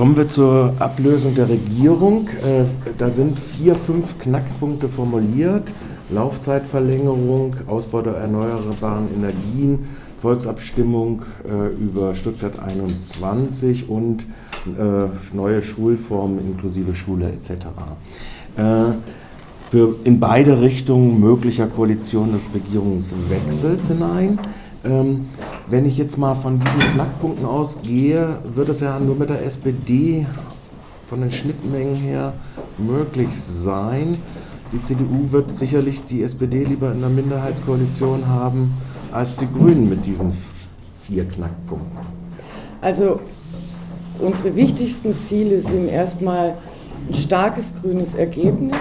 Kommen wir zur Ablösung der Regierung. Äh, da sind vier, fünf Knackpunkte formuliert. Laufzeitverlängerung, Ausbau der erneuerbaren Energien, Volksabstimmung äh, über Stuttgart 21 und äh, neue Schulformen inklusive Schule etc. Für in beide Richtungen möglicher Koalition des Regierungswechsels hinein. Wenn ich jetzt mal von diesen Knackpunkten ausgehe, wird es ja nur mit der SPD von den Schnittmengen her möglich sein. Die CDU wird sicherlich die SPD lieber in der Minderheitskoalition haben als die Grünen mit diesen vier Knackpunkten. Also unsere wichtigsten Ziele sind erstmal ein starkes grünes Ergebnis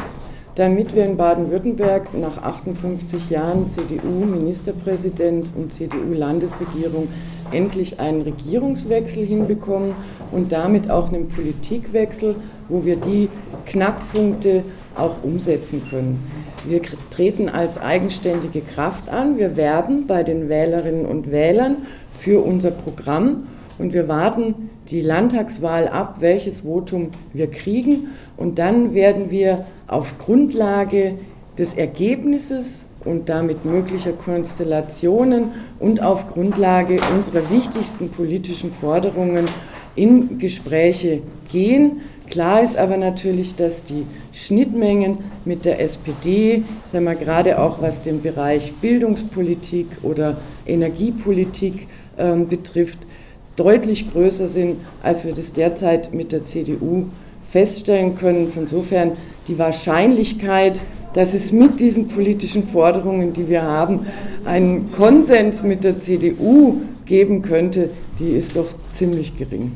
damit wir in Baden-Württemberg nach 58 Jahren CDU-Ministerpräsident und CDU-Landesregierung endlich einen Regierungswechsel hinbekommen und damit auch einen Politikwechsel, wo wir die Knackpunkte auch umsetzen können. Wir treten als eigenständige Kraft an. Wir werden bei den Wählerinnen und Wählern für unser Programm und wir warten die Landtagswahl ab, welches Votum wir kriegen. Und dann werden wir auf Grundlage des Ergebnisses und damit möglicher Konstellationen und auf Grundlage unserer wichtigsten politischen Forderungen in Gespräche gehen. Klar ist aber natürlich, dass die Schnittmengen mit der SPD, sagen wir gerade auch was den Bereich Bildungspolitik oder Energiepolitik äh, betrifft, deutlich größer sind, als wir das derzeit mit der CDU feststellen können. Insofern die Wahrscheinlichkeit, dass es mit diesen politischen Forderungen, die wir haben, einen Konsens mit der CDU geben könnte, die ist doch ziemlich gering.